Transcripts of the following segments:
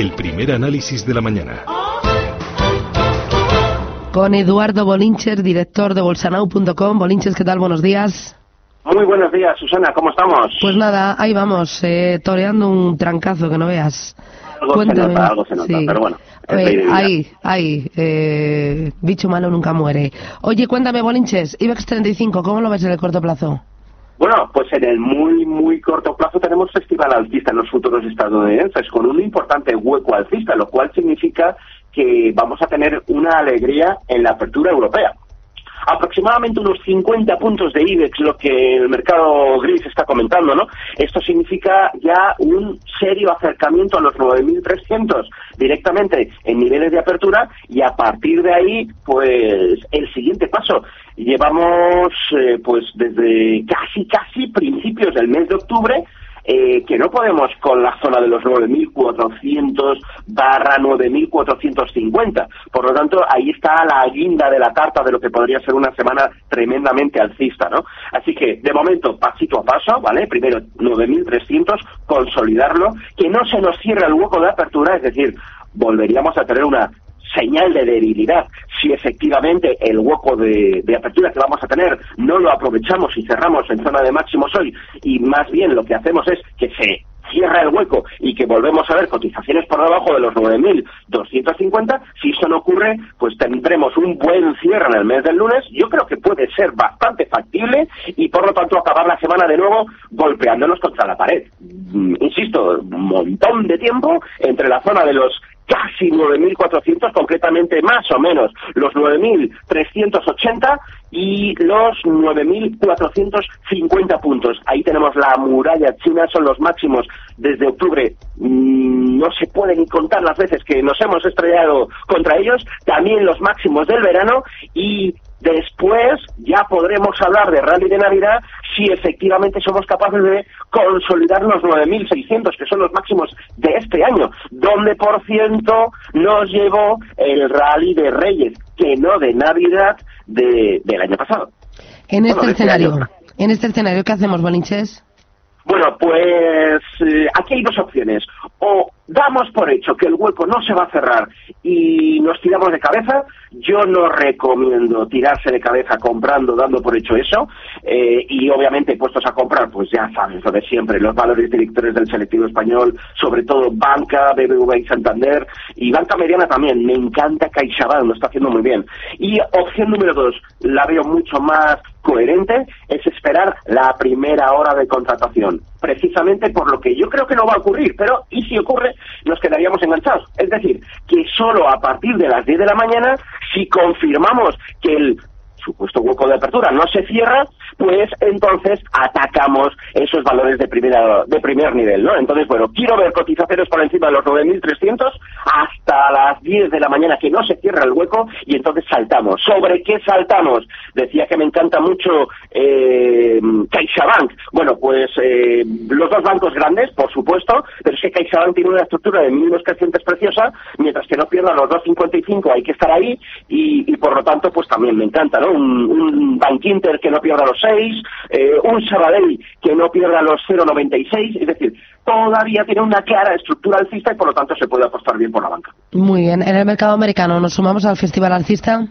el primer análisis de la mañana. Con Eduardo Bolinches, director de bolsanau.com. Bolinches, ¿qué tal? Buenos días. Muy buenos días, Susana, ¿cómo estamos? Pues nada, ahí vamos, eh, toreando un trancazo que no veas. Algo Cuéntame. se nota, algo se nota, Sí. pero bueno. Eh, ahí, ahí, eh, bicho malo nunca muere. Oye, cuéntame, Bolinches, IBEX 35, ¿cómo lo ves en el corto plazo? Bueno, pues en el muy, muy corto plazo tenemos festival alcista en los futuros estadounidenses, con un importante hueco alcista, lo cual significa que vamos a tener una alegría en la apertura europea. Aproximadamente unos 50 puntos de IBEX, lo que el mercado gris está comentando, ¿no? Esto significa ya un serio acercamiento a los 9.300 directamente en niveles de apertura y a partir de ahí, pues el siguiente paso. Llevamos, eh, pues desde casi, casi principios del mes de octubre, eh, que no podemos con la zona de los 9.400 barra 9.450. Por lo tanto, ahí está la guinda de la tarta de lo que podría ser una semana tremendamente alcista, ¿no? Así que, de momento, pasito a paso, ¿vale? Primero 9.300, consolidarlo, que no se nos cierre el hueco de apertura, es decir, volveríamos a tener una señal de debilidad si efectivamente el hueco de, apertura que vamos a tener no lo aprovechamos y cerramos en zona de máximos hoy y más bien lo que hacemos es que se cierra el hueco y que volvemos a ver cotizaciones por debajo de los 9.250, si eso no ocurre, pues tendremos un buen cierre en el mes del lunes. Yo creo que puede ser bastante factible y por lo tanto acabar la semana de nuevo golpeándonos contra la pared. Mm, Insisto, un montón de tiempo entre la zona de los casi 9.400, concretamente más o menos los 9.380 y los 9.450 puntos. Ahí tenemos la muralla china, son los máximos desde octubre. Mm, No se puede ni contar las veces que nos hemos estrellado contra ellos. También los máximos del verano y Después ya podremos hablar de rally de Navidad si efectivamente somos capaces de consolidar los 9.600, que son los máximos de este año, donde por ciento nos llevó el rally de Reyes, que no de Navidad de, del año pasado. En este Bueno, este escenario, en este escenario, ¿qué hacemos, Bolinches? Bueno, pues eh, aquí hay dos opciones. O damos por hecho que el hueco no se va a cerrar y nos tiramos de cabeza. Yo no recomiendo tirarse de cabeza comprando, dando por hecho eso. Eh, y obviamente puestos a comprar, pues ya sabes lo de siempre, los valores directores del selectivo español, sobre todo Banca, BBVA y Santander, y Banca Mediana también. Me encanta CaixaBank, lo está haciendo muy bien. Y opción número dos, la veo mucho más coherente, es esperar la primera hora de contratación. Precisamente por lo que yo creo que no va a ocurrir, pero y si ocurre, nos quedaríamos enganchados. Es decir, que solo a partir de las 10 de la mañana, si confirmamos que el supuesto hueco de apertura no se cierra, pues entonces atacamos esos valores de primera de primer nivel, ¿no? Entonces, bueno, quiero ver cotizaciones por encima de los 9.300 hasta las 10 de la mañana que no se cierra el hueco y entonces saltamos. ¿Sobre qué saltamos? Decía que me encanta mucho eh, CaixaBank. Bueno, pues eh, los dos bancos grandes, por supuesto, pero es que CaixaBank tiene una estructura de mínimos crecientes preciosa, mientras que no pierda los 2.55 hay que estar ahí y, por lo tanto pues también me encanta, ¿no? Un, un Bank que no pierda los 6, eh, un Sabadell que no pierda los 0,96, es decir, todavía tiene una clara estructura alcista y por lo tanto se puede apostar bien por la banca. Muy bien. En el mercado americano, ¿nos sumamos al festival alcista?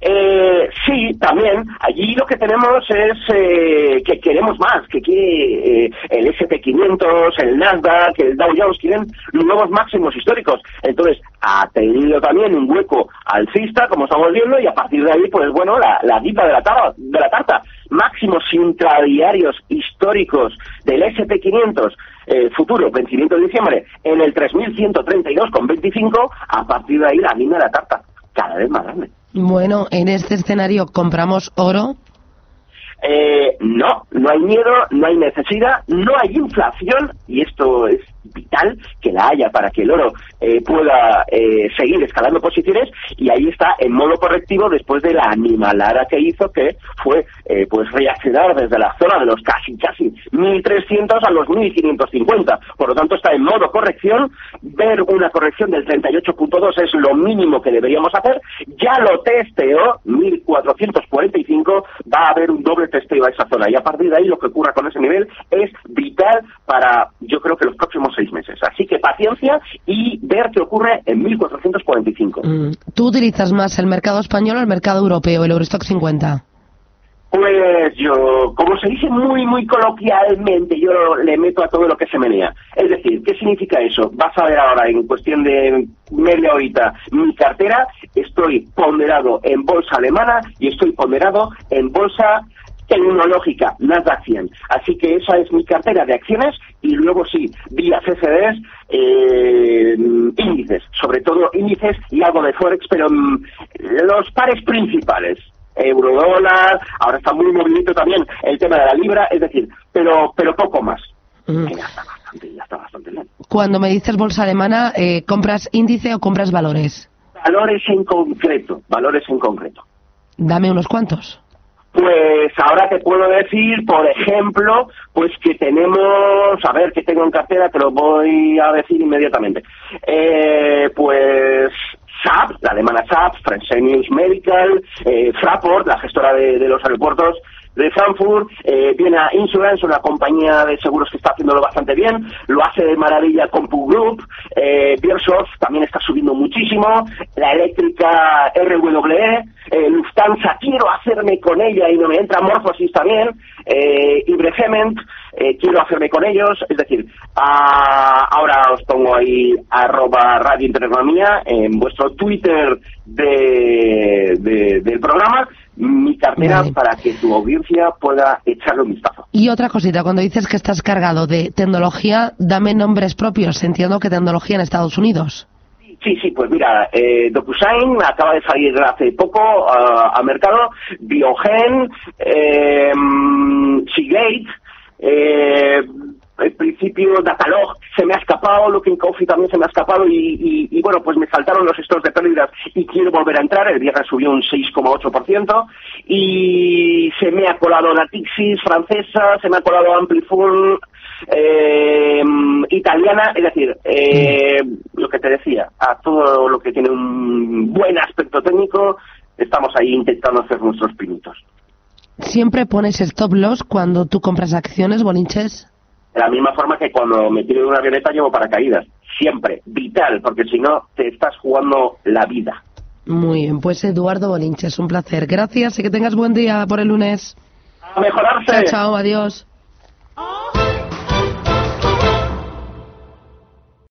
Eh, sí, también. Allí lo que tenemos es eh, que queremos más, que quiere eh, el SP500, el Nasdaq, el Dow Jones, quieren nuevos máximos históricos. Entonces, ha tenido también un hueco alcista, como estamos viendo, y a partir de ahí, pues bueno, la, la de la, tarta, de la tarta. Máximos intradiarios históricos del SP500 eh, futuro, vencimiento de diciembre, en el 3132,25, a partir de ahí la línea de la tarta, cada vez más grande. Bueno, en este escenario compramos oro. Eh, no, no hay miedo, no hay necesidad, no hay inflación y esto es vital que la haya para que el oro eh, pueda eh, seguir escalando posiciones y ahí está en modo correctivo después de la animalada que hizo que fue eh, pues reaccionar desde la zona de los casi casi 1300 a los 1550 por lo tanto está en modo corrección ver una corrección del 38.2 es lo mínimo que deberíamos hacer ya lo testeó 1445 va a haber un doble testeo a esa zona y a partir de ahí lo que ocurra con ese nivel es vital para yo creo que los próximos seis meses. Así que paciencia y ver qué ocurre en 1445. Mm. ¿Tú utilizas más el mercado español o el mercado europeo, el Eurostock 50? Pues yo, como se dice muy, muy coloquialmente, yo le meto a todo lo que se menea. Es decir, ¿qué significa eso? Vas a ver ahora, en cuestión de media horita, mi cartera, estoy ponderado en bolsa alemana y estoy ponderado en bolsa tecnológica, Nasdaq 100. Así que esa es mi cartera de acciones y luego sí, vía CCDs, eh, índices, sobre todo índices y algo de Forex, pero mm, los pares principales eurodólar, ahora está muy movilito también el tema de la libra, es decir, pero pero poco más. Mm. Ya está bastante, ya está bastante bien. Cuando me dices bolsa alemana, eh, ¿compras índice o compras valores? Valores en concreto, valores en concreto. Dame unos cuantos. Pues ahora te puedo decir, por ejemplo, pues que tenemos, a ver, que tengo en cartera, te lo voy a decir inmediatamente. Eh, pues SAP, la alemana SAP, Fresenius Medical, eh, Fraport, la gestora de, los aeropuertos de Frankfurt, eh, Viena Insurance, una compañía de seguros que está haciéndolo bastante bien, lo hace de maravilla Compu Group, eh, también está subiendo muchísimo, la eléctrica RWE, eh, Lufthansa, hacerme con ella y no me entra Morphosis también, eh, Ibrefement, eh, quiero hacerme con ellos, es decir, ah, ahora os pongo ahí arroba Radio Intereconomía en vuestro Twitter de, de- del programa, mi cartera Vale. para que tu audiencia pueda echarle un vistazo. Y otra cosita, cuando dices que estás cargado de tecnología, dame nombres propios. Entiendo que tecnología en Estados Unidos. Sí, sí, pues mira, eh, DocuSign acaba de salir hace poco ah, a mercado, Biogen, eh, Seagate, eh, en principio Datalog se me ha escapado, Looking Coffee también se me ha escapado y, y- y, bueno, pues me saltaron los stores de pérdidas y quiero volver a entrar, el viernes subió un 6,8% y se me ha colado Natixis francesa, se me ha colado Amplifon eh, italiana, es decir, eh, que te decía, a todo lo que tiene un buen aspecto técnico, estamos ahí intentando hacer nuestros pinitos. ¿Siempre pones stop loss cuando tú compras acciones, bolinches? De la misma forma que cuando me tiro de una avioneta llevo paracaídas. Siempre. Vital, porque si no, te estás jugando la vida. Muy bien, pues Eduardo Bolinches, un placer. Gracias y que tengas buen día por el lunes. ¡A mejorarse! Chao, chao, adiós.